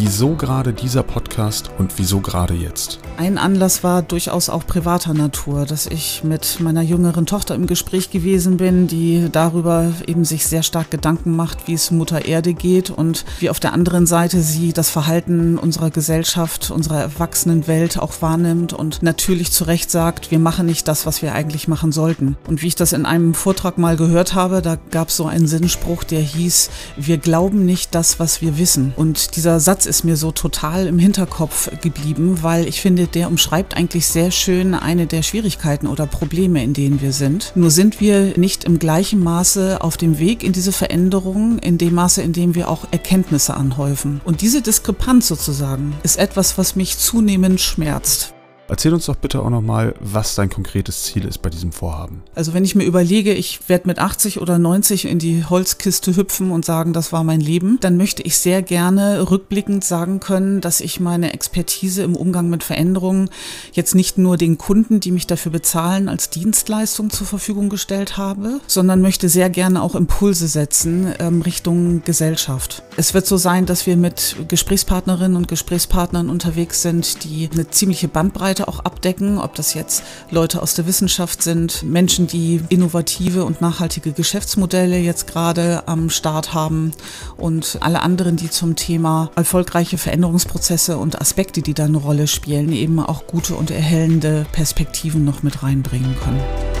wieso gerade dieser Podcast und wieso gerade jetzt? Ein Anlass war durchaus auch privater Natur, dass ich mit meiner jüngeren Tochter im Gespräch gewesen bin, die darüber eben sich sehr stark Gedanken macht, wie es Mutter Erde geht und wie auf der anderen Seite sie das Verhalten unserer Gesellschaft, unserer erwachsenen Welt auch wahrnimmt und natürlich zu Recht sagt, wir machen nicht das, was wir eigentlich machen sollten. Und wie ich das in einem Vortrag mal gehört habe, da gab es so einen Sinnspruch, der hieß, wir glauben nicht das, was wir wissen. Und dieser Satz ist mir so total im Hinterkopf geblieben, weil ich finde, der umschreibt eigentlich sehr schön eine der Schwierigkeiten oder Probleme, in denen wir sind. Nur sind wir nicht im gleichen Maße auf dem Weg in diese Veränderung, in dem Maße, in dem wir auch Erkenntnisse anhäufen. Und diese Diskrepanz sozusagen ist etwas, was mich zunehmend schmerzt. Erzähl uns doch bitte auch nochmal, was dein konkretes Ziel ist bei diesem Vorhaben. Also wenn ich mir überlege, ich werde mit 80 oder 90 in die Holzkiste hüpfen und sagen, das war mein Leben, dann möchte ich sehr gerne rückblickend sagen können, dass ich meine Expertise im Umgang mit Veränderungen jetzt nicht nur den Kunden, die mich dafür bezahlen, als Dienstleistung zur Verfügung gestellt habe, sondern möchte sehr gerne auch Impulse setzen ähm, Richtung Gesellschaft. Es wird so sein, dass wir mit Gesprächspartnerinnen und Gesprächspartnern unterwegs sind, die eine ziemliche Bandbreite Breite auch abdecken, ob das jetzt Leute aus der Wissenschaft sind, Menschen, die innovative und nachhaltige Geschäftsmodelle jetzt gerade am Start haben und alle anderen, die zum Thema erfolgreiche Veränderungsprozesse und Aspekte, die da eine Rolle spielen, eben auch gute und erhellende Perspektiven noch mit reinbringen können.